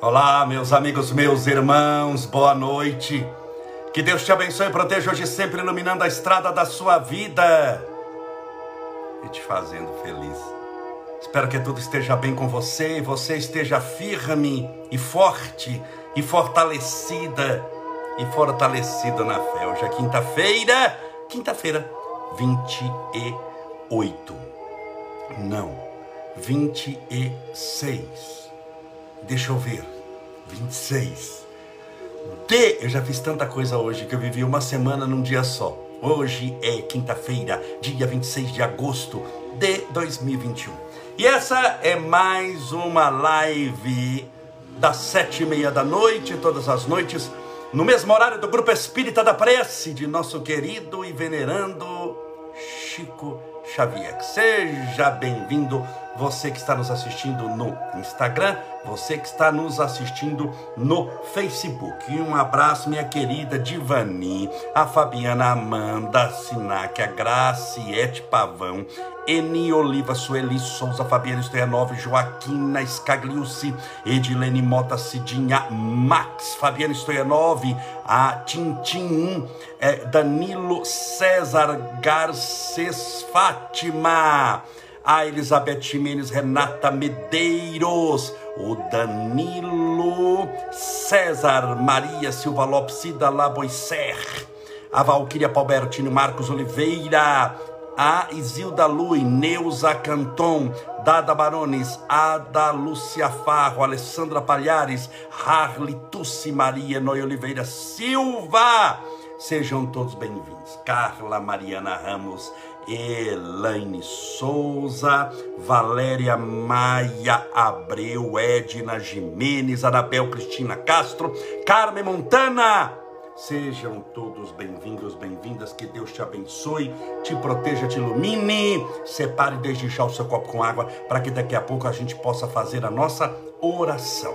Olá, meus amigos, meus irmãos, boa noite. Que Deus te abençoe e proteja hoje sempre iluminando a estrada da sua vida e te fazendo feliz. Espero que tudo esteja bem com você e você esteja firme e forte e fortalecida e fortalecido na fé. Hoje é quinta-feira, quinta-feira, 28. Não, 26. Deixa eu ver. 26. D, eu já fiz tanta coisa hoje que eu vivi uma semana num dia só. Hoje é quinta-feira, dia 26 de agosto de 2021. E essa é mais uma live das sete e meia da noite, todas as noites, no mesmo horário do Grupo Espírita da Prece, de nosso querido e venerando Chico Xavier. Seja bem-vindo, você que está nos assistindo no Instagram, você que está nos assistindo no Facebook. E um abraço, minha querida Divani, a Fabiana Amanda, Sinac, a Graciete Pavão, Eni Oliva, Sueli Souza, Fabiana Stoianov, Joaquina Scagliucci, Edilene Mota Cidinha, Max, Fabiana Stoianov, a Tintin, é, Danilo César Garces Fátima, a Elizabeth Ximenes, Renata Medeiros, o Danilo César Maria Silva Lopes, Cida Laboisser, a Valquíria Palbertino Marcos Oliveira, a Isilda Lui, Neuza Canton, Dada Barones, Ada Lúcia Farro, Alessandra Palhares, Harley Tussi Maria Noia Oliveira Silva. Sejam todos bem-vindos. Carla Mariana Ramos, Elaine Souza, Valéria Maia Abreu, Edna Jimenez, Anabel Cristina Castro, Carmen Montana. Sejam todos bem-vindos, bem-vindas. Que Deus te abençoe, te proteja, te ilumine. Separe desde já o seu copo com água para que daqui a pouco a gente possa fazer a nossa oração.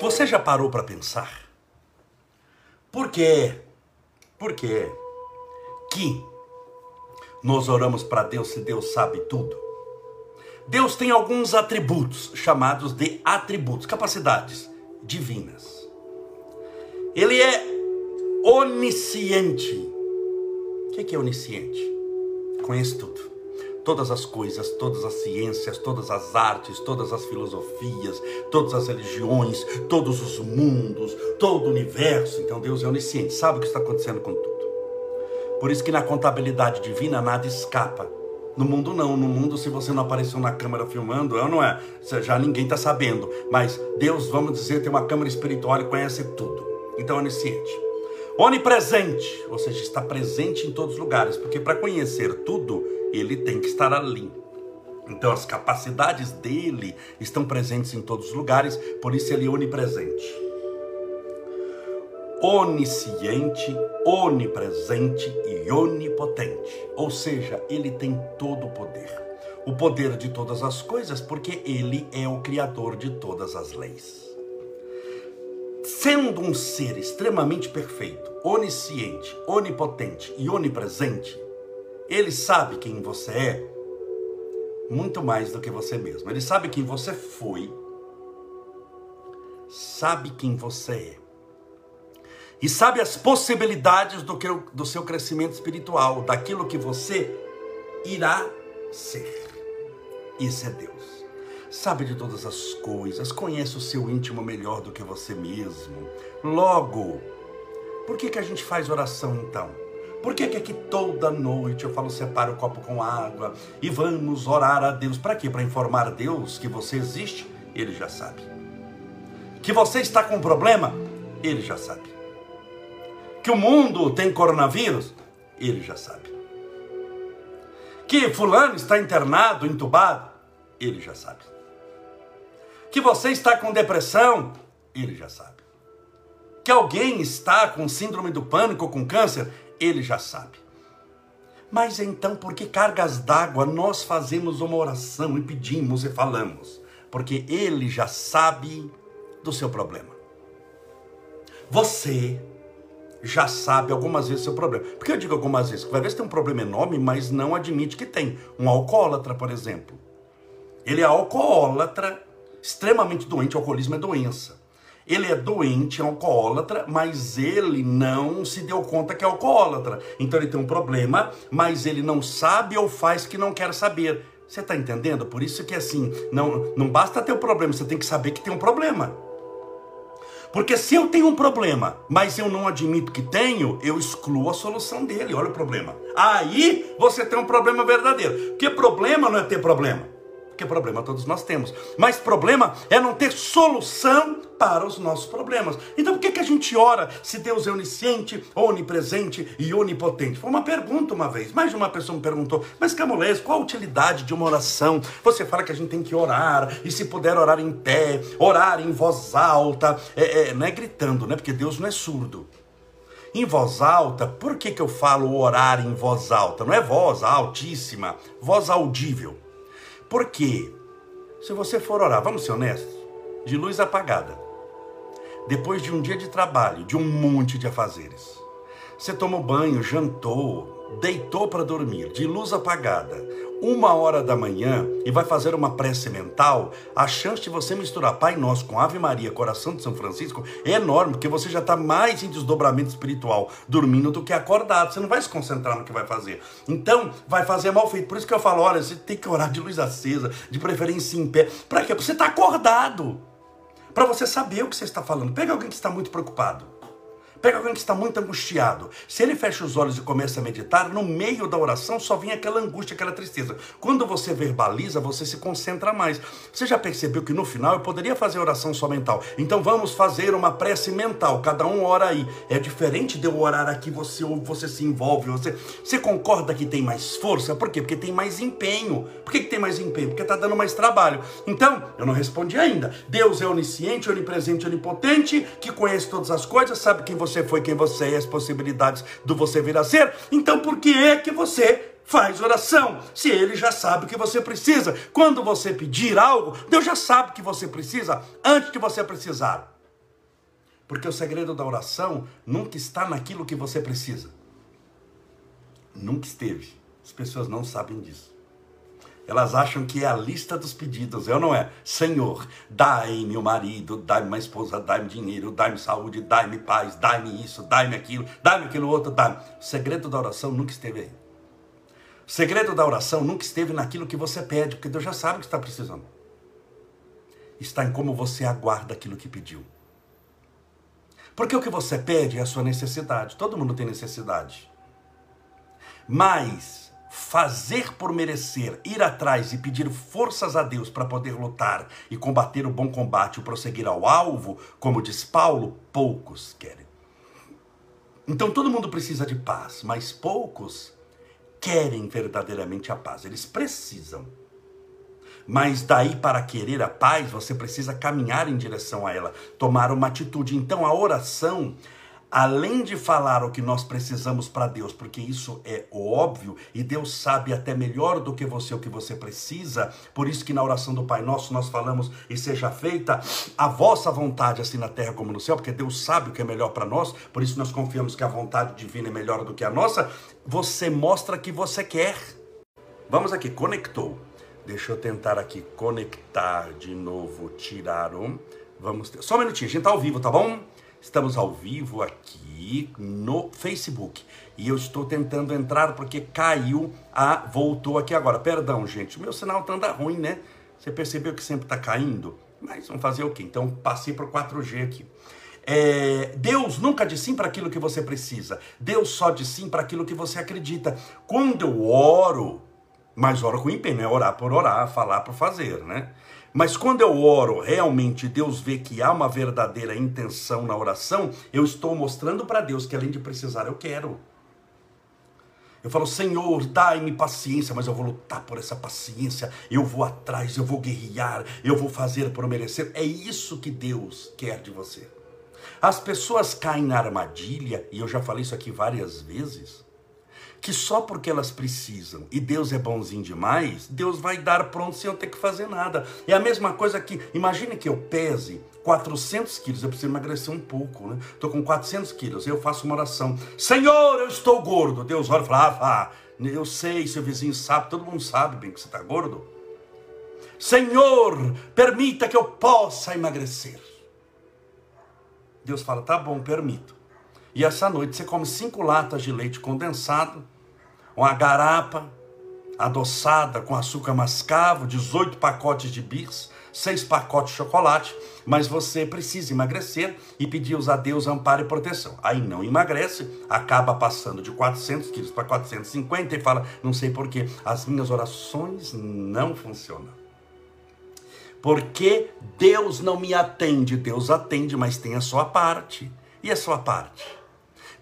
Você já parou para pensar? Por quê? Por quê? Que nós oramos para Deus se Deus sabe tudo? Deus tem alguns atributos chamados de atributos, capacidades divinas. Ele é onisciente. O que é onisciente? Conhece tudo. Todas as coisas, todas as ciências, todas as artes, todas as filosofias, todas as religiões, todos os mundos, todo o universo. Então Deus é onisciente, sabe o que está acontecendo com tudo. Por isso que na contabilidade divina nada escapa. No mundo não, no mundo se você não apareceu na câmera filmando, eu não é, já ninguém está sabendo. Mas Deus, vamos dizer, tem uma câmera espiritual e conhece tudo. Então é onisciente. Onipresente, ou seja, está presente em todos os lugares, porque para conhecer tudo, ele tem que estar ali. Então as capacidades dele estão presentes em todos os lugares, por isso ele é onipresente. Onisciente, onipresente e onipotente. Ou seja, ele tem todo o poder. O poder de todas as coisas, porque ele é o criador de todas as leis. Sendo um ser extremamente perfeito, onisciente, onipotente e onipresente, ele sabe quem você é muito mais do que você mesmo. Ele sabe quem você foi, sabe quem você é. E sabe as possibilidades do, que, do seu crescimento espiritual, daquilo que você irá ser. Isso é Deus. Sabe de todas as coisas, conhece o seu íntimo melhor do que você mesmo. Logo, por que, que a gente faz oração então? Por que, que aqui toda noite eu falo separa o copo com água e vamos orar a Deus? Para quê? Para informar a Deus que você existe? Ele já sabe. Que você está com um problema? Ele já sabe. Que o mundo tem coronavírus? Ele já sabe. Que fulano está internado, entubado? Ele já sabe. Que você está com depressão? Ele já sabe. Que alguém está com síndrome do pânico ou com câncer? Ele já sabe. Mas então, por que cargas d'água nós fazemos uma oração e pedimos e falamos? Porque ele já sabe do seu problema. Você já sabe algumas vezes seu problema. Por que eu digo algumas vezes? Vai ver se tem um problema enorme, mas não admite que tem. Um alcoólatra, por exemplo. Ele é alcoólatra, extremamente doente, o alcoolismo é doença. Ele é doente, é alcoólatra, mas ele não se deu conta que é alcoólatra. Então ele tem um problema, mas ele não sabe ou faz que não quer saber. Você está entendendo? Por isso que assim, não, não basta ter um problema, você tem que saber que tem um problema. Porque se eu tenho um problema, mas eu não admito que tenho, eu excluo a solução dele. Olha o problema. Aí você tem um problema verdadeiro. Porque problema não é ter problema. Porque problema todos nós temos. Mas problema é não ter solução para os nossos problemas. Então por que, que a gente ora se Deus é onisciente, onipresente e onipotente? Foi uma pergunta uma vez. Mais de uma pessoa me perguntou, mas Camolés, qual a utilidade de uma oração? Você fala que a gente tem que orar, e se puder orar em pé, orar em voz alta, é, é, não é gritando, né? Porque Deus não é surdo. Em voz alta, por que, que eu falo orar em voz alta? Não é voz altíssima, voz audível. Porque se você for orar, vamos ser honestos, de luz apagada, depois de um dia de trabalho, de um monte de afazeres, você tomou banho, jantou, deitou para dormir, de luz apagada, uma hora da manhã e vai fazer uma prece mental, a chance de você misturar Pai Nosso com Ave Maria, Coração de São Francisco, é enorme, porque você já está mais em desdobramento espiritual dormindo do que acordado. Você não vai se concentrar no que vai fazer. Então, vai fazer mal feito. Por isso que eu falo: olha, você tem que orar de luz acesa, de preferência em pé. Para quê? Porque você está acordado. Para você saber o que você está falando. Pega alguém que está muito preocupado. Pega alguém que está muito angustiado. Se ele fecha os olhos e começa a meditar, no meio da oração só vem aquela angústia, aquela tristeza. Quando você verbaliza, você se concentra mais. Você já percebeu que no final eu poderia fazer oração só mental? Então vamos fazer uma prece mental. Cada um ora aí. É diferente de eu orar aqui, você você se envolve. Você, você concorda que tem mais força? Por quê? Porque tem mais empenho. Por que, que tem mais empenho? Porque está dando mais trabalho. Então, eu não respondi ainda. Deus é onisciente, onipresente, onipotente, que conhece todas as coisas, sabe quem você você foi quem você é, as possibilidades do você vir a ser. Então por que é que você faz oração, se ele já sabe o que você precisa. Quando você pedir algo, Deus já sabe o que você precisa antes de você precisar. Porque o segredo da oração nunca está naquilo que você precisa. Nunca esteve. As pessoas não sabem disso. Elas acham que é a lista dos pedidos, é ou não é? Senhor, dai-me o marido, dai-me uma esposa, dai-me dinheiro, dai-me saúde, dai-me paz, dai-me isso, dai-me aquilo, dai-me aquilo outro, dai-me. O segredo da oração nunca esteve aí. O segredo da oração nunca esteve naquilo que você pede, porque Deus já sabe o que está precisando. Está em como você aguarda aquilo que pediu. Porque o que você pede é a sua necessidade. Todo mundo tem necessidade. Mas fazer por merecer, ir atrás e pedir forças a Deus para poder lutar e combater o bom combate e prosseguir ao alvo, como diz Paulo, poucos querem. Então todo mundo precisa de paz, mas poucos querem verdadeiramente a paz. Eles precisam. Mas daí para querer a paz, você precisa caminhar em direção a ela, tomar uma atitude. Então a oração além de falar o que nós precisamos para Deus, porque isso é óbvio e Deus sabe até melhor do que você o que você precisa, por isso que na oração do Pai Nosso nós falamos e seja feita a vossa vontade assim na terra como no céu, porque Deus sabe o que é melhor para nós, por isso nós confiamos que a vontade divina é melhor do que a nossa. Você mostra que você quer. Vamos aqui, conectou. Deixa eu tentar aqui conectar de novo, tirar um. Vamos ter... Só um minutinho, a gente tá ao vivo, tá bom? Estamos ao vivo aqui no Facebook. E eu estou tentando entrar porque caiu a. Voltou aqui agora. Perdão, gente. O meu sinal tá anda ruim, né? Você percebeu que sempre está caindo? Mas vamos fazer o quê? Então passei para o 4G aqui. É, Deus nunca diz sim para aquilo que você precisa. Deus só diz sim para aquilo que você acredita. Quando eu oro, mas oro com empenho, é orar por orar, falar por fazer, né? Mas quando eu oro, realmente Deus vê que há uma verdadeira intenção na oração, eu estou mostrando para Deus que além de precisar, eu quero. Eu falo, Senhor, dai-me paciência, mas eu vou lutar por essa paciência, eu vou atrás, eu vou guerrear, eu vou fazer por merecer. É isso que Deus quer de você. As pessoas caem na armadilha, e eu já falei isso aqui várias vezes, que só porque elas precisam e Deus é bonzinho demais, Deus vai dar pronto sem eu ter que fazer nada. É a mesma coisa que, imagine que eu pese 400 quilos, eu preciso emagrecer um pouco, né? Estou com 400 quilos, eu faço uma oração, Senhor, eu estou gordo. Deus olha e fala, ah, eu sei, seu vizinho sabe, todo mundo sabe bem que você está gordo. Senhor, permita que eu possa emagrecer. Deus fala, tá bom, permito. E essa noite você come cinco latas de leite condensado, uma garapa adoçada com açúcar mascavo, 18 pacotes de bis, seis pacotes de chocolate, mas você precisa emagrecer e pedir a Deus amparo e proteção. Aí não emagrece, acaba passando de 400 quilos para 450 e fala, não sei porquê, as minhas orações não funcionam. Porque Deus não me atende, Deus atende, mas tem a sua parte. E a sua parte?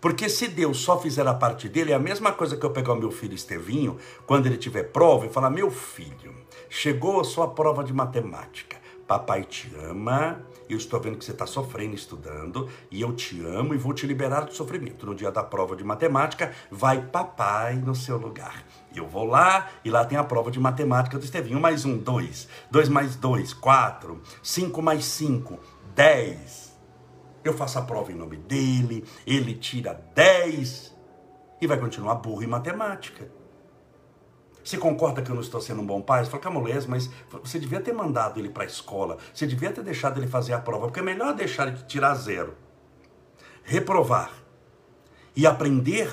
Porque se Deus só fizer a parte dele, é a mesma coisa que eu pegar o meu filho Estevinho, quando ele tiver prova, e falar: Meu filho, chegou a sua prova de matemática. Papai te ama, eu estou vendo que você está sofrendo estudando, e eu te amo e vou te liberar do sofrimento. No dia da prova de matemática, vai papai no seu lugar. Eu vou lá e lá tem a prova de matemática do Estevinho. Mais um, dois. Dois mais dois, quatro. Cinco mais cinco, dez. Eu faço a prova em nome dele, ele tira dez e vai continuar burro em matemática. Você concorda que eu não estou sendo um bom pai? Você fala, Camolés, mas você devia ter mandado ele para a escola. Você devia ter deixado ele fazer a prova, porque é melhor deixar ele tirar zero. Reprovar e aprender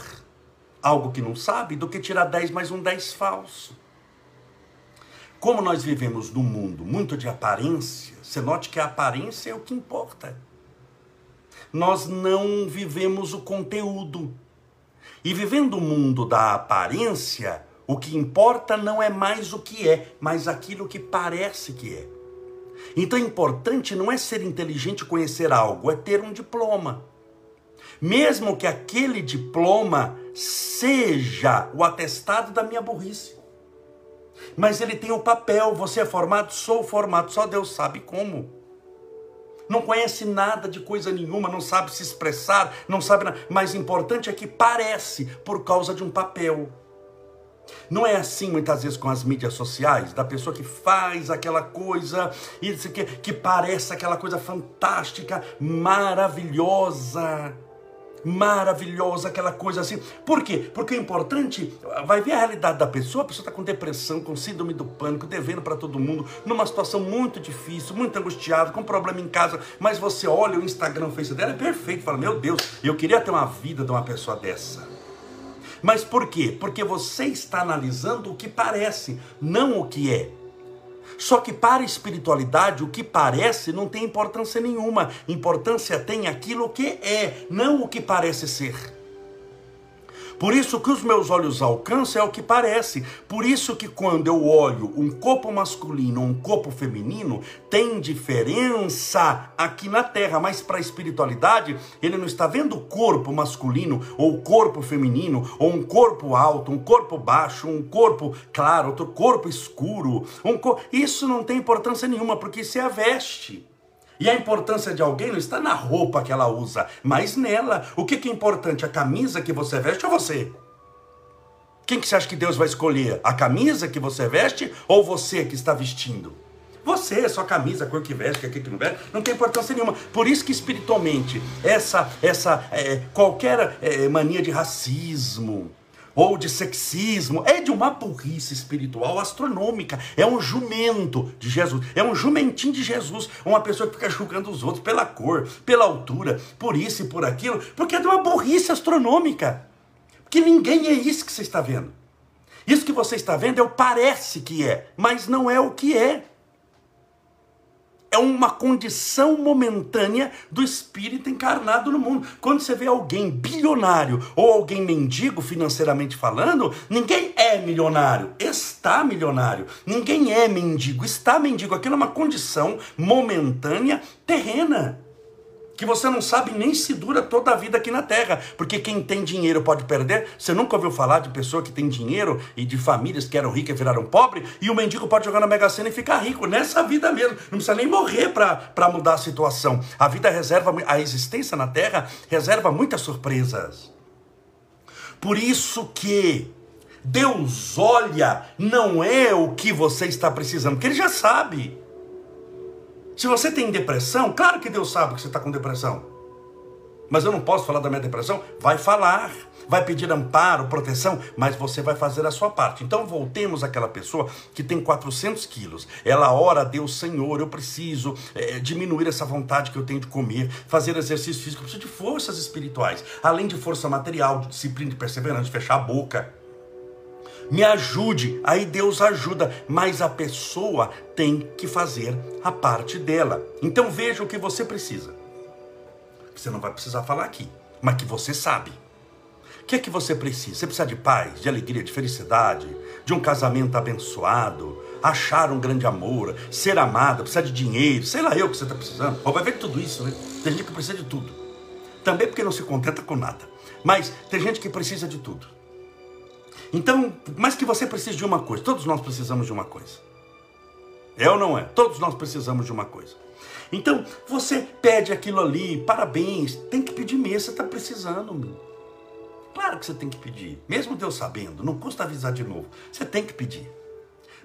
algo que não sabe do que tirar 10 mais um 10 falso. Como nós vivemos num mundo muito de aparência, você note que a aparência é o que importa. Nós não vivemos o conteúdo. E vivendo o mundo da aparência, o que importa não é mais o que é, mas aquilo que parece que é. Então, é importante não é ser inteligente conhecer algo, é ter um diploma. Mesmo que aquele diploma seja o atestado da minha burrice. Mas ele tem o papel, você é formado, sou formado, só Deus sabe como. Não conhece nada de coisa nenhuma, não sabe se expressar, não sabe nada. Mas importante é que parece por causa de um papel. Não é assim muitas vezes com as mídias sociais, da pessoa que faz aquela coisa e que, que parece aquela coisa fantástica, maravilhosa maravilhosa, aquela coisa assim. Por quê? Porque é importante, vai ver a realidade da pessoa, a pessoa está com depressão, com síndrome do pânico, devendo para todo mundo, numa situação muito difícil, muito angustiado, com problema em casa, mas você olha o Instagram, o Facebook dela, é perfeito, fala, meu Deus, eu queria ter uma vida de uma pessoa dessa. Mas por quê? Porque você está analisando o que parece, não o que é. Só que para a espiritualidade, o que parece não tem importância nenhuma. Importância tem aquilo que é, não o que parece ser. Por isso que os meus olhos alcançam é o que parece. Por isso que quando eu olho um corpo masculino ou um corpo feminino, tem diferença aqui na terra, mas para a espiritualidade, ele não está vendo o corpo masculino ou o corpo feminino, ou um corpo alto, um corpo baixo, um corpo claro, outro corpo escuro. Um cor... Isso não tem importância nenhuma, porque isso é a veste. E a importância de alguém não está na roupa que ela usa, mas nela. O que, que é importante? A camisa que você veste ou você? Quem que você acha que Deus vai escolher? A camisa que você veste ou você que está vestindo? Você, sua camisa, a cor que veste, a cor que não veste, não tem importância nenhuma. Por isso que espiritualmente, essa, essa é, qualquer é, mania de racismo, ou de sexismo, é de uma burrice espiritual astronômica. É um jumento de Jesus, é um jumentinho de Jesus, uma pessoa que fica julgando os outros pela cor, pela altura, por isso e por aquilo, porque é de uma burrice astronômica. Porque ninguém é isso que você está vendo. Isso que você está vendo é o parece que é, mas não é o que é é uma condição momentânea do espírito encarnado no mundo. Quando você vê alguém bilionário ou alguém mendigo financeiramente falando, ninguém é milionário, está milionário. Ninguém é mendigo, está mendigo. Aquilo é uma condição momentânea terrena que você não sabe nem se dura toda a vida aqui na Terra, porque quem tem dinheiro pode perder. Você nunca ouviu falar de pessoa que tem dinheiro e de famílias que eram ricas e viraram pobres, e o mendigo pode jogar na Mega Sena e ficar rico nessa vida mesmo. Não precisa nem morrer para mudar a situação. A vida reserva, a existência na Terra reserva muitas surpresas. Por isso que Deus olha, não é o que você está precisando, porque Ele já sabe. Se você tem depressão, claro que Deus sabe que você está com depressão. Mas eu não posso falar da minha depressão? Vai falar, vai pedir amparo, proteção, mas você vai fazer a sua parte. Então voltemos àquela pessoa que tem 400 quilos. Ela ora a Deus, Senhor, eu preciso é, diminuir essa vontade que eu tenho de comer, fazer exercício físico, eu preciso de forças espirituais, além de força material, de disciplina, de perseverança, de fechar a boca me ajude. Aí Deus ajuda, mas a pessoa tem que fazer a parte dela. Então veja o que você precisa. Você não vai precisar falar aqui, mas que você sabe. O que é que você precisa? Você precisa de paz, de alegria, de felicidade, de um casamento abençoado, achar um grande amor, ser amada, precisa de dinheiro, sei lá eu que você está precisando. Ou vai ver tudo isso, né? Tem gente que precisa de tudo. Também porque não se contenta com nada. Mas tem gente que precisa de tudo. Então, mais que você precise de uma coisa, todos nós precisamos de uma coisa. É ou não é? Todos nós precisamos de uma coisa. Então, você pede aquilo ali, parabéns, tem que pedir mesmo, você está precisando. Meu. Claro que você tem que pedir, mesmo Deus sabendo, não custa avisar de novo. Você tem que pedir.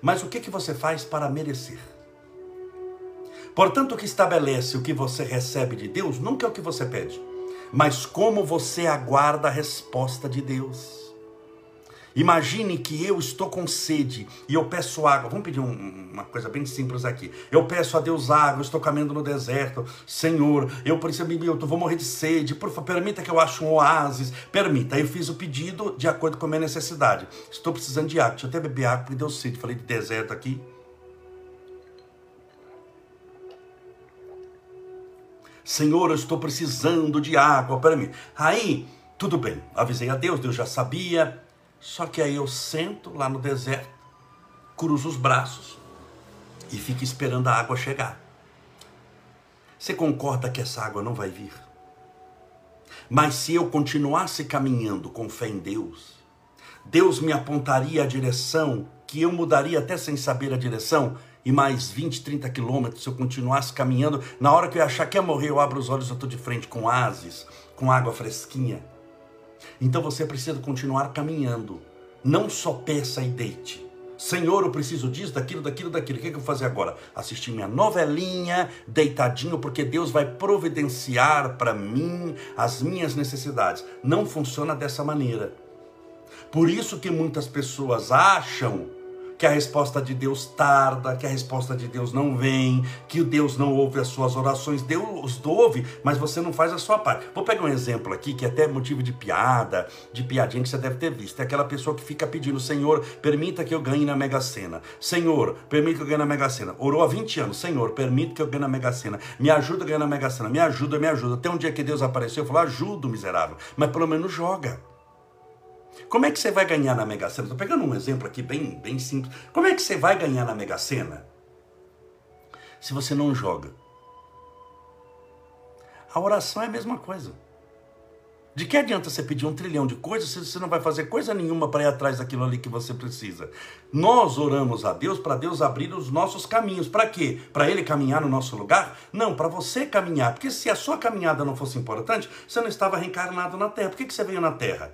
Mas o que, que você faz para merecer? Portanto, o que estabelece o que você recebe de Deus nunca é o que você pede, mas como você aguarda a resposta de Deus. Imagine que eu estou com sede e eu peço água. Vamos pedir um, uma coisa bem simples aqui. Eu peço a Deus água, estou caminhando no deserto. Senhor, eu preciso, eu vou morrer de sede. Por favor, permita que eu ache um oásis. Permita. Aí eu fiz o pedido de acordo com a minha necessidade. Estou precisando de água. Deixa eu até beber água porque deu sede. Falei de deserto aqui. Senhor, eu estou precisando de água mim. Aí, tudo bem. Avisei a Deus, Deus já sabia só que aí eu sento lá no deserto, cruzo os braços e fico esperando a água chegar. Você concorda que essa água não vai vir? Mas se eu continuasse caminhando com fé em Deus, Deus me apontaria a direção que eu mudaria até sem saber a direção e mais 20, 30 quilômetros se eu continuasse caminhando. Na hora que eu achar que ia morrer, eu abro os olhos, eu estou de frente com oásis, com água fresquinha. Então você precisa continuar caminhando. Não só peça e deite. Senhor, eu preciso disso, daquilo, daquilo, daquilo. O que, é que eu vou fazer agora? Assistir minha novelinha, deitadinho, porque Deus vai providenciar para mim as minhas necessidades. Não funciona dessa maneira. Por isso que muitas pessoas acham que a resposta de Deus tarda, que a resposta de Deus não vem, que Deus não ouve as suas orações. Deus ouve, mas você não faz a sua parte. Vou pegar um exemplo aqui que é até motivo de piada, de piadinha que você deve ter visto. É aquela pessoa que fica pedindo, Senhor, permita que eu ganhe na Mega Sena. Senhor, permita que eu ganhe na Mega Sena. Orou há 20 anos, Senhor, permita que eu ganhe na Mega Sena. Me ajuda a ganhar na Mega Sena. Me ajuda, me ajuda. Até um dia que Deus apareceu, eu falou, ajuda miserável. Mas pelo menos joga. Como é que você vai ganhar na Mega Sena? Estou pegando um exemplo aqui bem, bem simples. Como é que você vai ganhar na Mega Sena se você não joga? A oração é a mesma coisa. De que adianta você pedir um trilhão de coisas se você não vai fazer coisa nenhuma para ir atrás daquilo ali que você precisa? Nós oramos a Deus para Deus abrir os nossos caminhos. Para quê? Para Ele caminhar no nosso lugar? Não, para você caminhar. Porque se a sua caminhada não fosse importante, você não estava reencarnado na Terra. Por que, que você veio na Terra?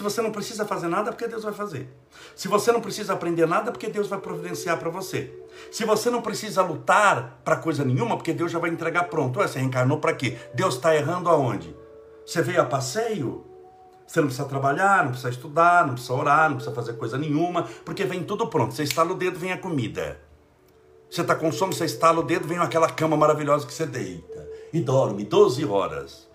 Se você não precisa fazer nada, porque Deus vai fazer. Se você não precisa aprender nada, porque Deus vai providenciar para você. Se você não precisa lutar para coisa nenhuma, porque Deus já vai entregar pronto. Ué, você reencarnou para quê? Deus está errando aonde? Você veio a passeio? Você não precisa trabalhar, não precisa estudar, não precisa orar, não precisa fazer coisa nenhuma, porque vem tudo pronto. Você estala o dedo, vem a comida. Você está com sono, você estala o dedo, vem aquela cama maravilhosa que você deita. E dorme 12 horas.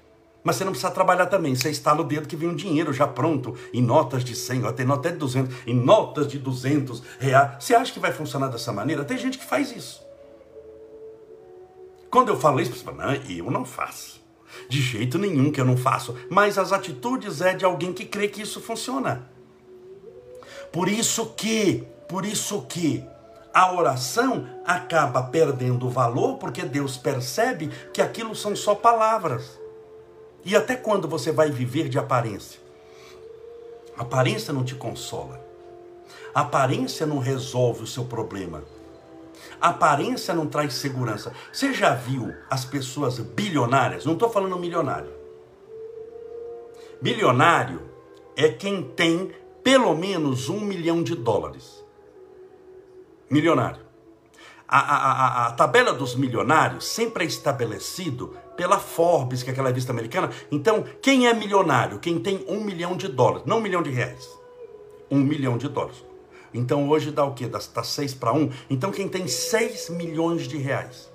Mas você não precisa trabalhar também. Você está no dedo que vem um dinheiro já pronto, em notas de 100, ó, tem nota de 200, em notas de 200 reais. Você acha que vai funcionar dessa maneira? Tem gente que faz isso. Quando eu falo isso, você não, eu não faço. De jeito nenhum que eu não faço. Mas as atitudes é de alguém que crê que isso funciona. Por isso que, por isso que a oração acaba perdendo valor porque Deus percebe que aquilo são só palavras. E até quando você vai viver de aparência? aparência não te consola. aparência não resolve o seu problema. aparência não traz segurança. Você já viu as pessoas bilionárias? Não estou falando milionário. Bilionário é quem tem pelo menos um milhão de dólares. Milionário. A, a, a, a, tabela dos milionários sempre é estabelecido pela Forbes, que é aquela revista americana. Então, quem é milionário? Quem tem um milhão de dólares, não um milhão de reais. Um milhão de dólares. Então hoje dá o quê? Dá, dá seis para um. Então quem tem seis milhões de reais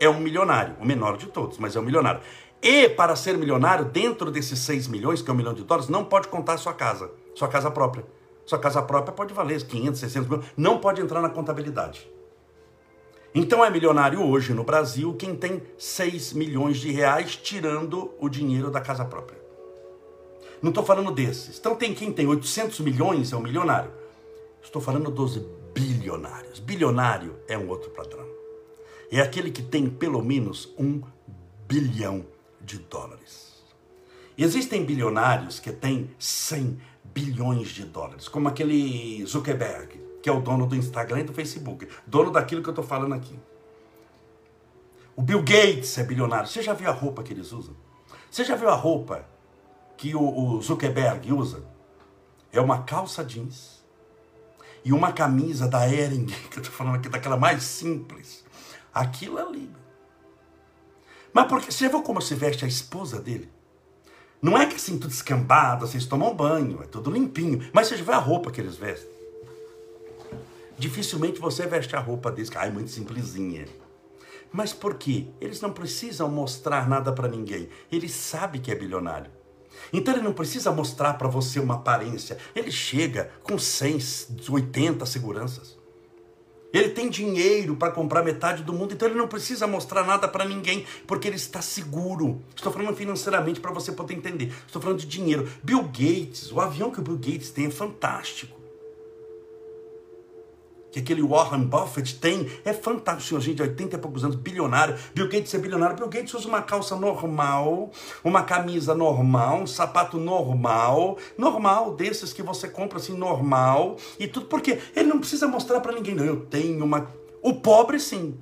é um milionário, o menor de todos, mas é um milionário. E para ser milionário, dentro desses 6 milhões, que é um milhão de dólares, não pode contar a sua casa, sua casa própria. Sua casa própria pode valer 500, 600 mil, não pode entrar na contabilidade. Então é milionário hoje no Brasil quem tem 6 milhões de reais tirando o dinheiro da casa própria. Não estou falando desses. Então tem quem tem 800 milhões é um milionário. Estou falando dos bilionários. Bilionário é um outro padrão. É aquele que tem pelo menos um bilhão de dólares. Existem bilionários que têm 100 bilhões de dólares, como aquele Zuckerberg, que é o dono do Instagram e do Facebook, dono daquilo que eu estou falando aqui. O Bill Gates é bilionário. Você já viu a roupa que eles usam? Você já viu a roupa que o, Zuckerberg usa? É uma calça jeans e uma camisa da Ering, que eu estou falando aqui, daquela mais simples. Aquilo ali. Mas porque você viu como se veste a esposa dele? Não é que assim tudo escambado, vocês tomam banho, é tudo limpinho. Mas você já vê a roupa que eles vestem. Dificilmente você veste a roupa deles, que é muito simplesinha. Mas por quê? Eles não precisam mostrar nada para ninguém. Ele sabe que é bilionário. Então ele não precisa mostrar para você uma aparência. Ele chega com 100, 80 seguranças. Ele tem dinheiro para comprar metade do mundo, então ele não precisa mostrar nada para ninguém, porque ele está seguro. Estou falando financeiramente para você poder entender. Estou falando de dinheiro. Bill Gates, o avião que o Bill Gates tem é fantástico que aquele Warren Buffett tem, é fantástico, senhor, gente de 80 e poucos anos, bilionário, Bill Gates é bilionário, Bill Gates usa uma calça normal, uma camisa normal, um sapato normal, normal, desses que você compra assim, normal, e tudo, porque ele não precisa mostrar para ninguém, não, eu tenho uma... O pobre sim,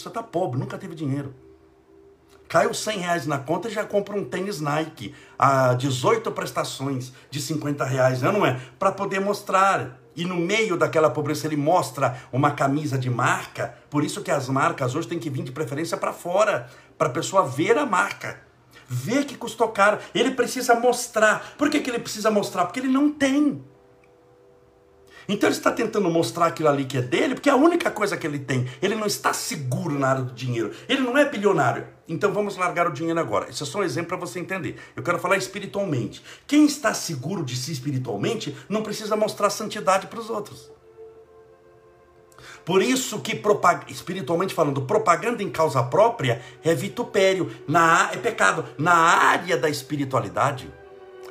você tá pobre, nunca teve dinheiro. Caiu 100 reais na conta e já compra um tênis Nike. A 18 prestações de 50 reais, não é? Para poder mostrar e no meio daquela pobreza ele mostra uma camisa de marca, por isso que as marcas hoje têm que vir de preferência para fora, para a pessoa ver a marca. Ver que custou caro. Ele precisa mostrar. Por que, que ele precisa mostrar? Porque ele não tem. Então ele está tentando mostrar aquilo ali que é dele, porque é a única coisa que ele tem. Ele não está seguro na área do dinheiro. Ele não é bilionário. Então vamos largar o dinheiro agora. Isso é só um exemplo para você entender. Eu quero falar espiritualmente. Quem está seguro de si espiritualmente não precisa mostrar santidade para os outros. Por isso que, espiritualmente falando, propaganda em causa própria é vitupério, na, é pecado. Na área da espiritualidade,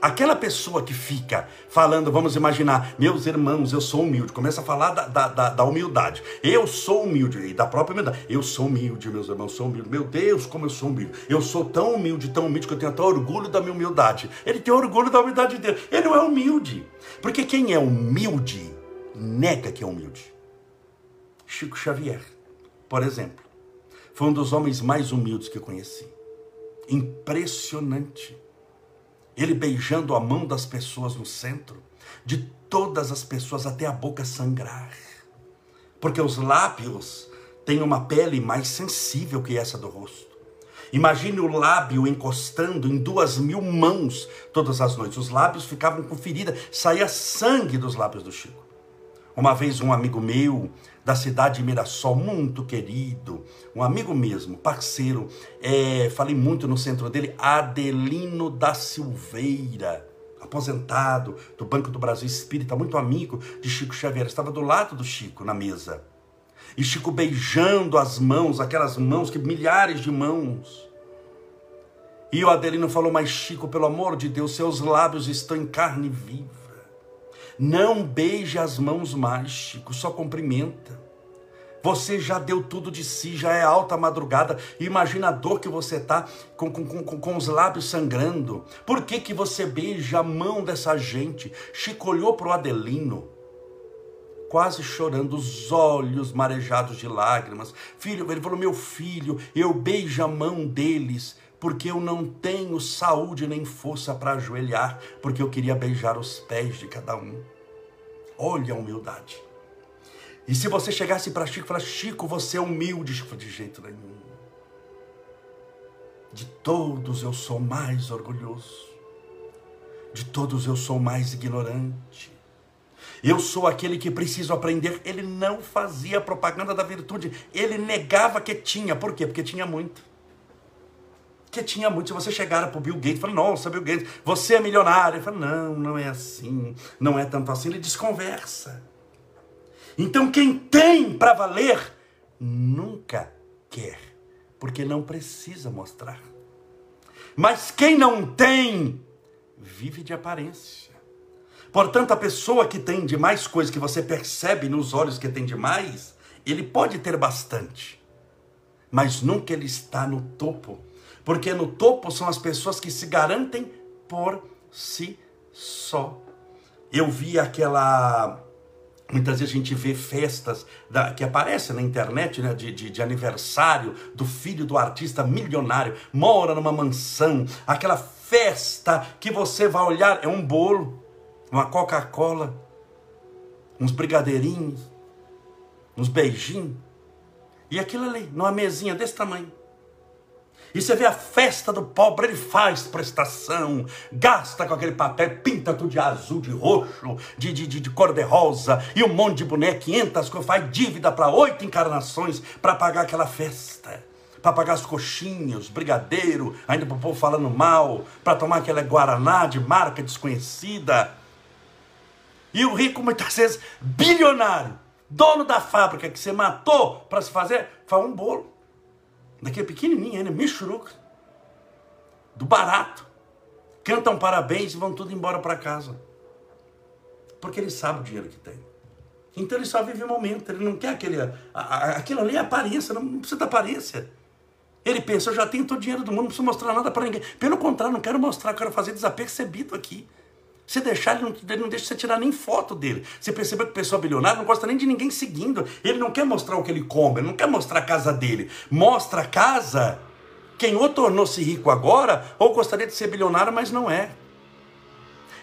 Aquela pessoa que fica falando, vamos imaginar, meus irmãos, eu sou humilde, começa a falar da, da, da, da, humildade. Eu sou humilde, e da própria humildade. Eu sou humilde, meus irmãos, sou humilde. Meu Deus, como eu sou humilde. Eu sou tão humilde, tão humilde, que eu tenho até orgulho da minha humildade. Ele tem orgulho da humildade dele. Ele não é humilde. Porque quem é humilde, nega que é humilde. Chico Xavier, por exemplo, foi um dos homens mais humildes que eu conheci. Impressionante ele beijando a mão das pessoas no centro, de todas as pessoas até a boca sangrar. Porque os lábios têm uma pele mais sensível que essa do rosto. Imagine o lábio encostando em duas mil mãos todas as noites. Os lábios ficavam com ferida, saía sangue dos lábios do Chico. Uma vez um amigo meu da cidade de Mirassol, muito querido, um amigo mesmo, parceiro, é, falei muito no centro dele, Adelino da Silveira, aposentado do Banco do Brasil Espírita, muito amigo de Chico Xavier, estava do lado do Chico na mesa. E Chico beijando as mãos, aquelas mãos, que milhares de mãos. E o Adelino falou: Mas Chico, pelo amor de Deus, seus lábios estão em carne viva. Não beije as mãos mais, Chico, só cumprimenta. Você já deu tudo de si, já é alta madrugada. Imagina a dor que você está com, com, com, com, os lábios sangrando. Por que, que você beija a mão dessa gente? Chico olhou para o Adelino, quase chorando, os olhos marejados de lágrimas. Filho, ele falou: Meu filho, eu beijo a mão deles porque eu não tenho saúde nem força para ajoelhar, porque eu queria beijar os pés de cada um. Olha a humildade. E se você chegasse para Chico e falasse, Chico, você é humilde, de jeito nenhum. De todos eu sou mais orgulhoso. De todos eu sou mais ignorante. Eu sou aquele que preciso aprender. Ele não fazia propaganda da virtude. Ele negava que tinha. Por quê? Porque tinha muito. Que tinha muito. Se você chegar para o Bill Gates e falar, nossa, Bill Gates, você é milionário. Ele fala, não, não é assim. Não é tanto assim. Ele desconversa. Então quem tem para valer, nunca quer. Porque não precisa mostrar. Mas quem não tem, vive de aparência. Portanto, a pessoa que tem demais coisas que você percebe nos olhos que tem demais, ele pode ter bastante, mas nunca ele está no topo, porque no topo são as pessoas que se garantem por si só. Eu vi aquela Muitas vezes a gente vê festas da, que aparecem na internet né, de, de, de, aniversário do filho do artista milionário, mora numa mansão, aquela festa que você vai olhar, é um bolo, uma Coca-Cola, uns brigadeirinhos, uns beijinhos, e aquilo ali, numa mesinha desse tamanho. E você vê a festa do pobre, ele faz prestação, gasta com aquele papel, pinta tudo de azul, de roxo, de, de, de, de cor-de-rosa, e um monte de boneco, 500 coisas, faz dívida para oito encarnações para pagar aquela festa. Para pagar as coxinhas, brigadeiro, ainda para o povo falando mal, para tomar aquela guaraná de marca desconhecida. E o rico, muitas vezes, bilionário, dono da fábrica que você matou para se fazer, faz um bolo. Daquele pequenininho ainda, michuruca. Do barato. Cantam parabéns e vão tudo embora para casa. Porque ele sabe o dinheiro que tem. Então ele só vive o momento, ele não quer aquele. A, a, aquilo ali é aparência, não, não precisa da aparência. Ele pensa, eu já tenho todo o dinheiro do mundo, não preciso mostrar nada para ninguém. Pelo contrário, não quero mostrar, quero fazer desapercebido aqui. Se deixar, ele não, ele não deixa você tirar nem foto dele. Você percebeu que pessoa bilionária não gosta nem de ninguém seguindo. Ele não quer mostrar o que ele come, ele não quer mostrar a casa dele. Mostra a casa quem ou tornou-se rico agora, ou gostaria de ser bilionário, mas não é.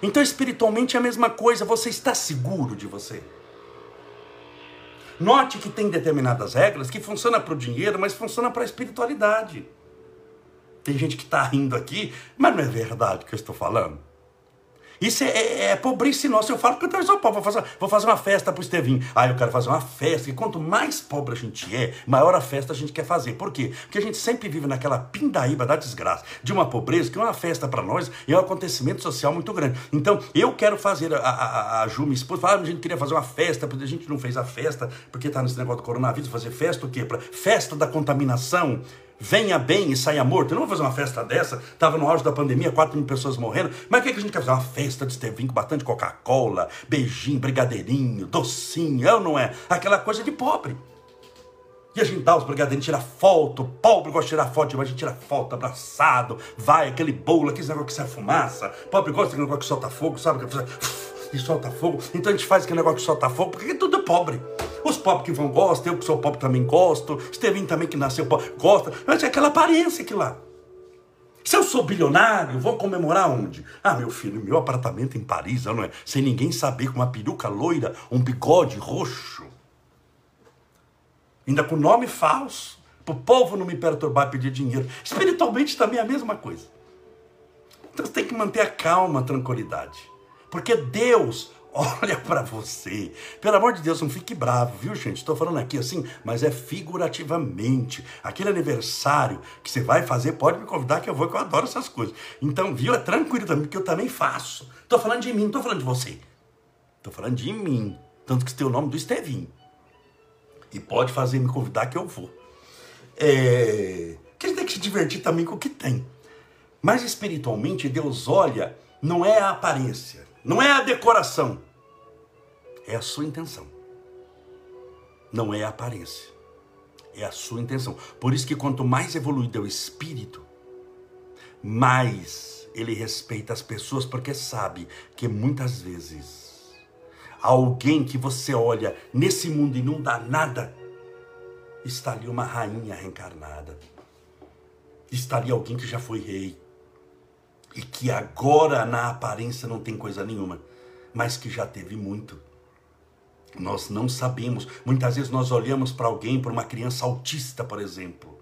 Então, espiritualmente é a mesma coisa. Você está seguro de você? Note que tem determinadas regras que funcionam para o dinheiro, mas funcionam para a espiritualidade. Tem gente que está rindo aqui, mas não é verdade o que eu estou falando. Isso é, é, é pobreza nossa. Eu falo eu sou pobre, vou fazer, vou fazer uma festa pro Estevinho. Aí eu quero fazer uma festa. E quanto mais pobre a gente é, maior a festa a gente quer fazer. Por quê? Porque a gente sempre vive naquela pindaíba da desgraça, de uma pobreza, que uma festa para nós é um acontecimento social muito grande. Então, eu quero fazer, a, a, a Ju, minha esposa, fala, ah, a gente queria fazer uma festa, porque a gente não fez a festa, porque tá nesse negócio do coronavírus, fazer festa o quê? Pra, festa da contaminação venha bem e saia morto. Eu não vou fazer uma festa dessa. Estava no auge da pandemia, 4 mil pessoas morrendo. Mas o que, é que a gente quer fazer? Uma festa de Estevinho com bastante Coca-Cola, beijinho, brigadeirinho, docinho, é ou não é? Aquela coisa de pobre. E a gente dá os brigadeirinhos, tira foto, pobre gosta de tirar foto, mas a gente tira foto, abraçado, vai, aquele bolo, aquele negócio que sai fumaça, pobre gosta daquele negócio que solta fogo, sabe? E solta fogo. Então a gente faz aquele negócio que solta fogo, porque é tudo pobre. Os pobres que vão gostam, eu que sou pobre também gosto. Estevinho também que nasceu pobre gosta. Mas é aquela aparência que lá. Se eu sou bilionário, vou comemorar onde? Ah, meu filho, meu apartamento em Paris, não é? Sem ninguém saber, com uma peruca loira, um bigode roxo. Ainda com nome falso. Para o povo não me perturbar e pedir dinheiro. Espiritualmente também é a mesma coisa. Então você tem que manter a calma, a tranquilidade. Porque Deus olha para você. Pelo amor de Deus, não fique bravo, viu, gente? Estou falando aqui assim, mas é figurativamente. Aquele aniversário que você vai fazer, pode me convidar que eu vou, que eu adoro essas coisas. Então, viu? É tranquilo também, que eu também faço. Estou falando de mim, não estou falando de você. Estou falando de mim. Tanto que tem o nome do Estevinho. E pode fazer me convidar que eu vou. É... Que a gente tem que se divertir também com o que tem. Mas espiritualmente, Deus olha, não é a aparência não é a decoração, é a sua intenção. Não é a aparência, é a sua intenção. Por isso que quanto mais evoluído é o espírito, mais ele respeita as pessoas, porque sabe que muitas vezes alguém que você olha nesse mundo e não dá nada, está ali uma rainha reencarnada estaria alguém que já foi rei e que agora na aparência não tem coisa nenhuma, mas que já teve muito. Nós não sabemos. Muitas vezes nós olhamos para alguém, para uma criança autista, por exemplo.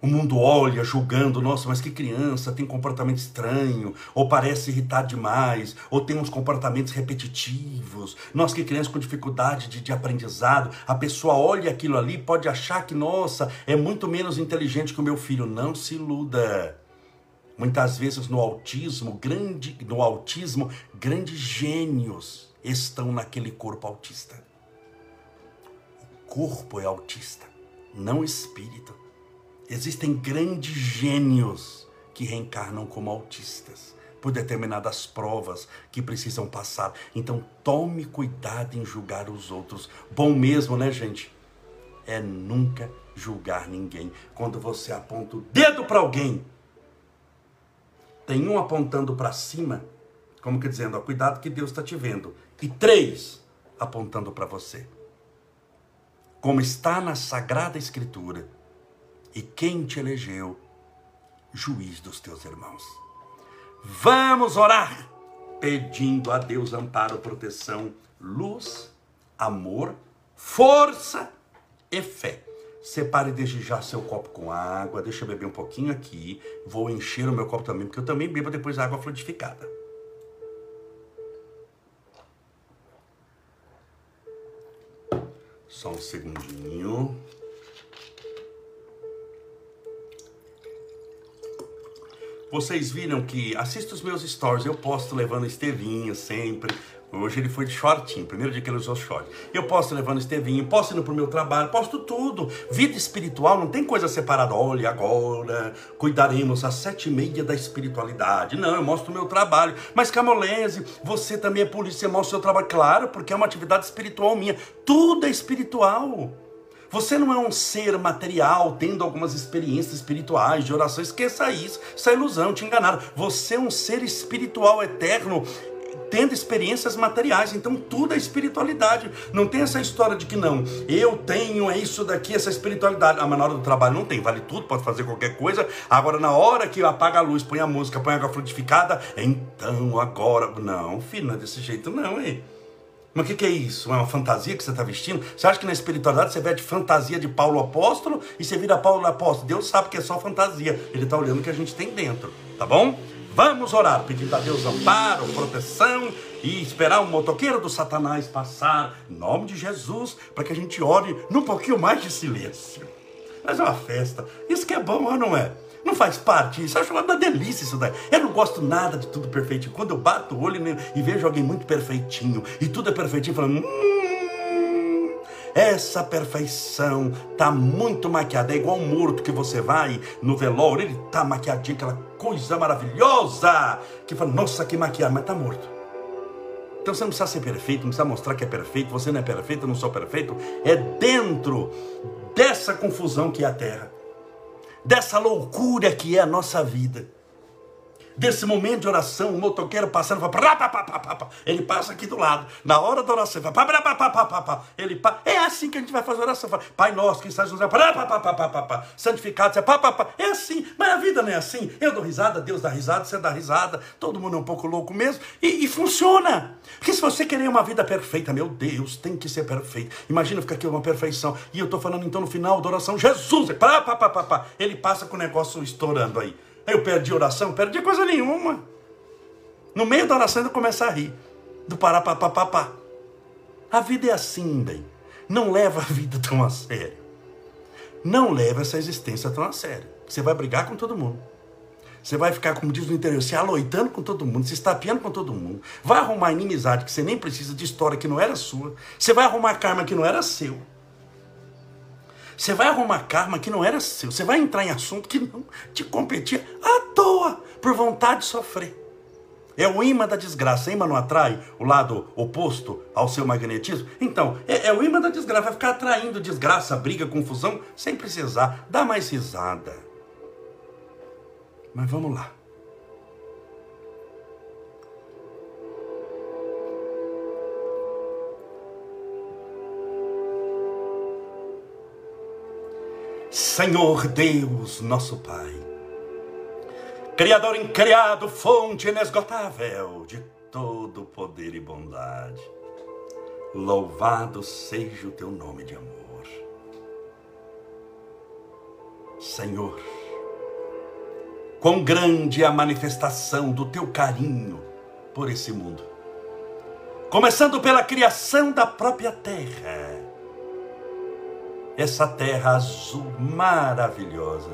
O mundo olha julgando, nossa, mas que criança, tem comportamento estranho, ou parece irritar demais, ou tem uns comportamentos repetitivos. Nós que criança com dificuldade de, de aprendizado, a pessoa olha aquilo ali, pode achar que, nossa, é muito menos inteligente que o meu filho. Não se iluda. Muitas vezes no autismo, grande, no autismo, grandes gênios estão naquele corpo autista. O corpo é autista, não espírito. Existem grandes gênios que reencarnam como autistas por determinadas provas que precisam passar. Então tome cuidado em julgar os outros. Bom mesmo, né, gente? É nunca julgar ninguém. Quando você aponta o dedo para alguém, tem um apontando para cima, como que dizendo, ó, cuidado que Deus está te vendo, e três apontando para você. Como está na Sagrada Escritura e quem te elegeu juiz dos teus irmãos. Vamos orar, pedindo a Deus amparo, proteção, luz, amor, força e fé. Separe desde já seu copo com água, deixa eu beber um pouquinho aqui. Vou encher o meu copo também, porque eu também bebo depois água fluidificada. Só um segundinho. Vocês viram que assista os meus stories, eu posto levando Estevinho sempre. Hoje ele foi de shortinho, primeiro dia que ele usou short. Eu posto levando Estevinho, posto indo pro meu trabalho, posto tudo. Vida espiritual não tem coisa separada. Olha, agora cuidaremos às sete e meia da espiritualidade. Não, eu mostro o meu trabalho. Mas Camolese, você também é polícia, você mostra o seu trabalho. Claro, porque é uma atividade espiritual minha. Tudo é espiritual. Você não é um ser material tendo algumas experiências espirituais, de oração. Esqueça isso. Isso é ilusão, te enganaram. Você é um ser espiritual eterno tendo experiências materiais. Então tudo é espiritualidade. Não tem essa história de que não, eu tenho é isso daqui, essa espiritualidade. Ah, mas na hora do trabalho não tem, vale tudo, pode fazer qualquer coisa. Agora, na hora que apaga a luz, põe a música, põe a água frutificada, então agora. Não, filho, não é desse jeito, não, hein? Mas o que, que, é isso? É uma fantasia que você está vestindo? Você acha que na espiritualidade você veste fantasia de Paulo apóstolo e você vira Paulo apóstolo? Deus sabe que é só fantasia. Ele está olhando o que a gente tem dentro, tá bom? Vamos orar, pedindo a Deus amparo, proteção e esperar o motoqueiro do Satanás passar, em nome de Jesus, para que a gente ore num pouquinho mais de silêncio. Mas é uma festa. Isso que é bom, não é? Não faz parte isso. Eu acho uma delícia isso daí. Eu não gosto nada de tudo perfeitinho. Quando eu bato o olho e vejo alguém muito perfeitinho e tudo é perfeitinho, falando. Hum, essa perfeição tá muito maquiada. É igual um morto que você vai no velório, ele tá maquiadinho, aquela coisa maravilhosa. Que fala, nossa, que maquiado, mas tá morto. Então você não precisa ser perfeito, não precisa mostrar que é perfeito, você não é perfeito, eu não sou perfeito. É dentro dessa confusão que é a terra dessa loucura que é a nossa vida. Desse momento de oração, o motoqueiro passando, fala, ele passa aqui do lado. Na hora da oração, fala, ele passa. É assim que a gente vai fazer oração. Fala, Pai nosso que estás nos céus, santificado, é assim. Mas a vida não é assim. Eu dou risada, Deus dá risada, você dá risada. Todo mundo é um pouco louco mesmo. E, e funciona. Porque se você querer uma vida perfeita, meu Deus, tem que ser perfeito. Imagina ficar aqui uma perfeição. E eu estou falando então no final da oração, Jesus, pá, pá, pá, pá, pá. ele passa com o negócio estourando aí. Eu perdi oração, perdi coisa nenhuma. No meio da oração eu começa a rir. Do pará, pá, pá, pá, pá. A vida é assim, bem. Não leva a vida tão a sério. Não leva essa existência tão a sério. Você vai brigar com todo mundo. Você vai ficar, como diz no interior, se aloitando com todo mundo, se estapeando com todo mundo. Vai arrumar inimizade que você nem precisa de história que não era sua. Você vai arrumar karma que não era seu. Você vai arrumar karma que não era seu. Você vai entrar em assunto que não te competia à toa, por vontade de sofrer. É o imã da desgraça. Imã não atrai o lado oposto ao seu magnetismo? Então, é, é, o imã da desgraça. Vai ficar atraindo desgraça, briga, confusão, sem precisar. Dá mais risada. Mas vamos lá. Senhor Deus, nosso Pai, Criador incriado, fonte inesgotável de todo poder e bondade, louvado seja o teu nome de amor. Senhor, quão grande é a manifestação do teu carinho por esse mundo. Começando pela criação da própria terra. Essa terra azul maravilhosa,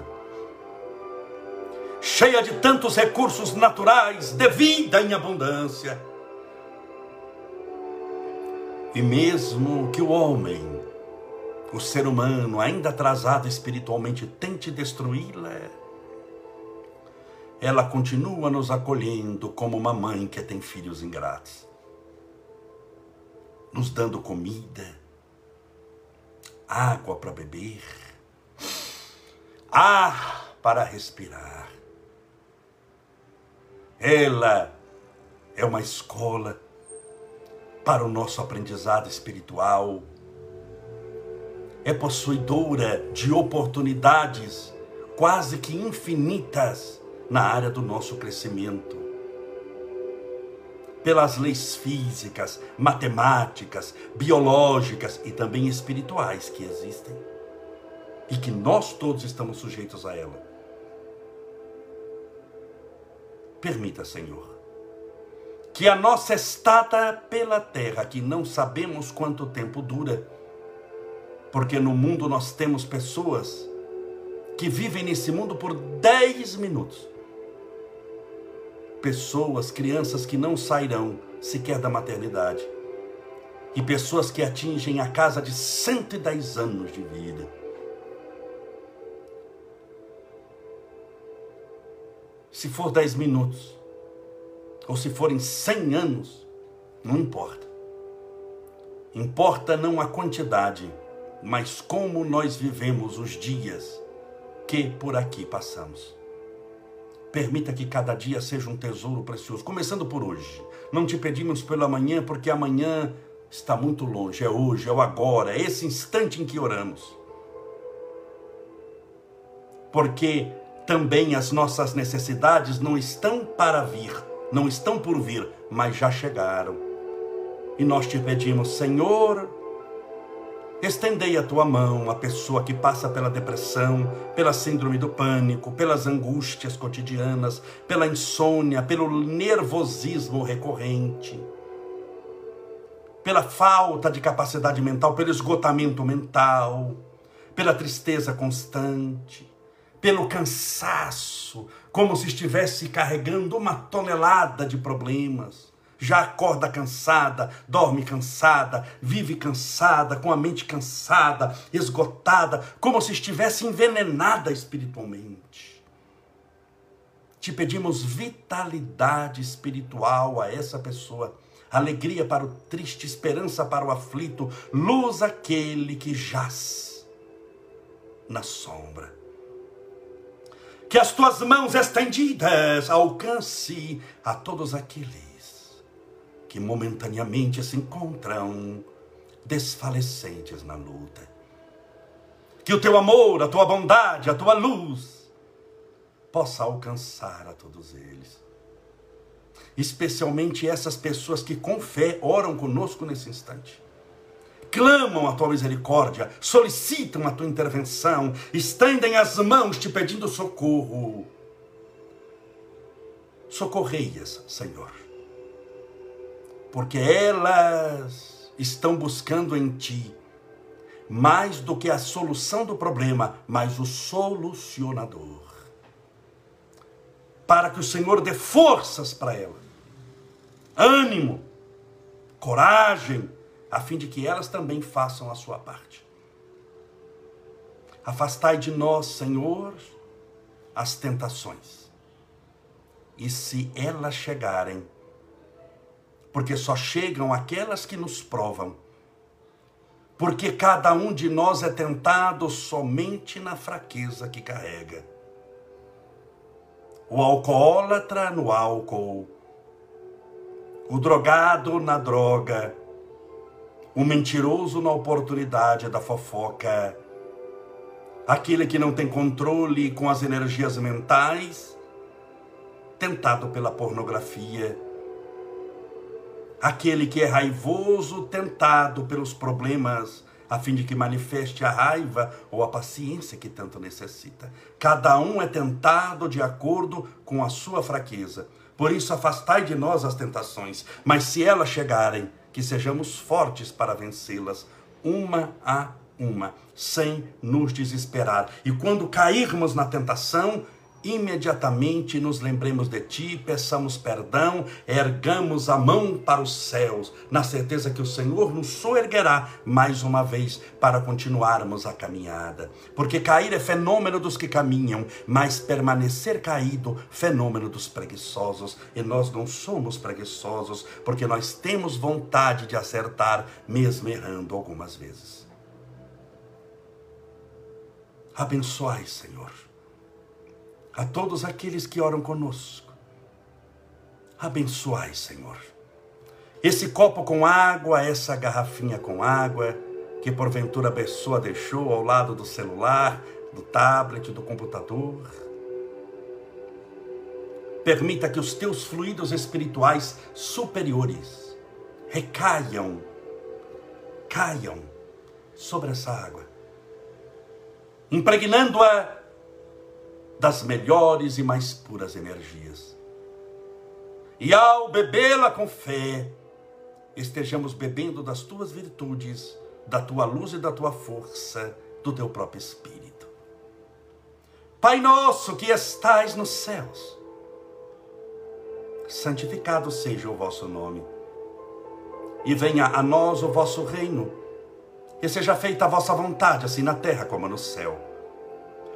cheia de tantos recursos naturais, de vida em abundância. E mesmo que o homem, o ser humano, ainda atrasado espiritualmente, tente destruí-la, ela continua nos acolhendo como uma mãe que tem filhos ingratos, nos dando comida, água para beber, ar para respirar. Ela é uma escola para o nosso aprendizado espiritual, é possuidora de oportunidades quase que infinitas na área do nosso crescimento. Pelas leis físicas, matemáticas, biológicas e também espirituais que existem. E que nós todos estamos sujeitos a ela. Permita, Senhor, que a nossa estada pela terra, que não sabemos quanto tempo dura, porque no mundo nós temos pessoas que vivem nesse mundo por 10 minutos pessoas, crianças que não sairão sequer da maternidade. E pessoas que atingem a casa de 110 anos de vida. Se for 10 minutos, ou se forem 100 anos, não importa. Importa não a quantidade, mas como nós vivemos os dias que por aqui passamos. Permita que cada dia seja um tesouro precioso, começando por hoje. Não te pedimos pelo amanhã, porque amanhã está muito longe. É hoje, é o agora, é esse instante em que oramos. Porque também as nossas necessidades não estão para vir, não estão por vir, mas já chegaram. E nós te pedimos, Senhor, Estendei a tua mão à pessoa que passa pela depressão, pela síndrome do pânico, pelas angústias cotidianas, pela insônia, pelo nervosismo recorrente, pela falta de capacidade mental, pelo esgotamento mental, pela tristeza constante, pelo cansaço, como se estivesse carregando uma tonelada de problemas já acorda cansada, dorme cansada, vive cansada, com a mente cansada, esgotada, como se estivesse envenenada espiritualmente. Te pedimos vitalidade espiritual a essa pessoa, alegria para o triste, esperança para o aflito, luz aquele que jaz na sombra. Que as tuas mãos estendidas alcance a todos aqueles que momentaneamente se encontram desfalecentes na luta. Que o teu amor, a tua bondade, a tua luz possa alcançar a todos eles. Especialmente essas pessoas que com fé oram conosco nesse instante. Clamam a tua misericórdia, solicitam a tua intervenção, estendem as mãos te pedindo socorro. Socorreias, Senhor porque elas estão buscando em ti mais do que a solução do problema, mas o solucionador. Para que o Senhor dê forças para elas, ânimo, coragem, a fim de que elas também façam a sua parte. Afastai de nós, Senhor, as tentações. E se elas chegarem, porque só chegam aquelas que nos provam. Porque cada um de nós é tentado somente na fraqueza que carrega. O alcoólatra no álcool, o drogado na droga, o mentiroso na oportunidade da fofoca, aquele que não tem controle com as energias mentais, tentado pela pornografia, aquele que é raivoso, tentado pelos problemas, a fim de que manifeste a raiva ou a paciência que tanto necessita. Cada um é tentado de acordo com a sua fraqueza. Por isso, afastai de nós as tentações, mas se elas chegarem, que sejamos fortes para vencê-las, uma a uma, sem nos desesperar. E quando cairmos na tentação, imediatamente nos lembremos de ti, peçamos perdão, ergamos a mão para os céus, na certeza que o Senhor nos soerguerá mais uma vez para continuarmos a caminhada. Porque cair é fenômeno dos que caminham, mas permanecer caído, fenômeno dos preguiçosos. E nós não somos preguiçosos, porque nós temos vontade de acertar, mesmo errando algumas vezes. Abençoai, Senhor, a todos aqueles que oram conosco. Abençoai, Senhor. Esse copo com água, essa garrafinha com água, que porventura a pessoa deixou ao lado do celular, do tablet, do computador. Permita que os teus fluidos espirituais superiores recaiam, caiam sobre essa água impregnando-a das melhores e mais puras energias. E ao bebê-la com fé, estejamos bebendo das tuas virtudes, da tua luz e da tua força, do teu próprio Espírito. Pai nosso que estais nos céus, santificado seja o vosso nome, e venha a nós o vosso reino que seja feita a vossa vontade, assim na terra como no céu.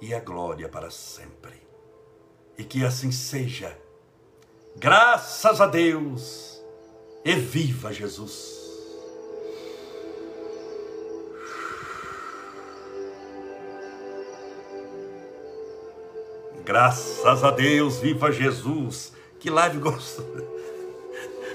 e a glória para sempre. E que assim seja. Graças a Deus e viva Jesus. Graças a Deus, viva Jesus. Que live gostosa.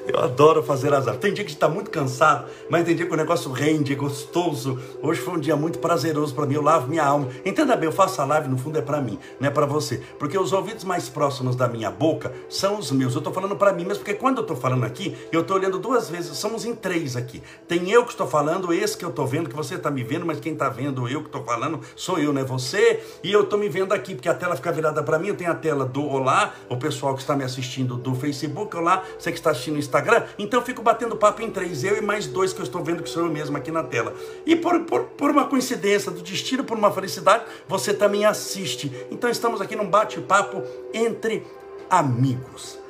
Eu adoro fazer lives. Tem dia que está muito cansado, mas tem dia que o negócio rende, é gostoso. Hoje foi um dia muito prazeroso para mim. Eu lavo minha alma. Entenda bem, eu faço a live, no fundo é para mim, não é para você. Porque os ouvidos mais próximos da minha boca são os meus. Eu estou falando para mim mesmo, porque quando eu estou falando aqui, eu estou olhando duas vezes. Somos em três aqui. Tem eu que estou falando, esse que eu estou vendo, que você está me vendo, mas quem está vendo eu que estou falando sou eu, não é você. E eu estou me vendo aqui, porque a tela fica virada para mim. Eu tenho a tela do Olá, o pessoal que está me assistindo do Facebook, Olá, você que está assistindo no Instagram. Então eu fico batendo papo em três, eu e mais dois que eu estou vendo que sou eu mesmo aqui na tela. E por, por, por uma coincidência do destino, por uma felicidade, você também assiste. Então estamos aqui num bate-papo entre amigos.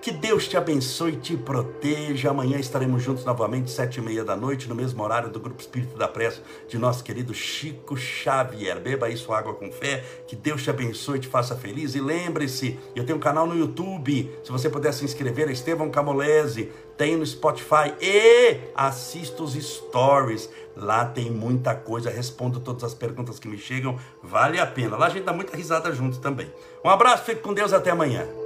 Que Deus te abençoe e te proteja. Amanhã estaremos juntos novamente, sete e meia da noite, no mesmo horário do Grupo Espírito da Pressa, de nosso querido Chico Xavier. Beba aí sua água com fé. Que Deus te abençoe e te faça feliz. E lembre-se, eu tenho um canal no YouTube. Se você puder se inscrever, é Estevão Camolese. Tem no Spotify e assista os stories. Lá tem muita coisa, respondo todas as perguntas que me chegam. Vale a pena. Lá a gente dá muita risada junto também. Um abraço, fique com Deus, até amanhã.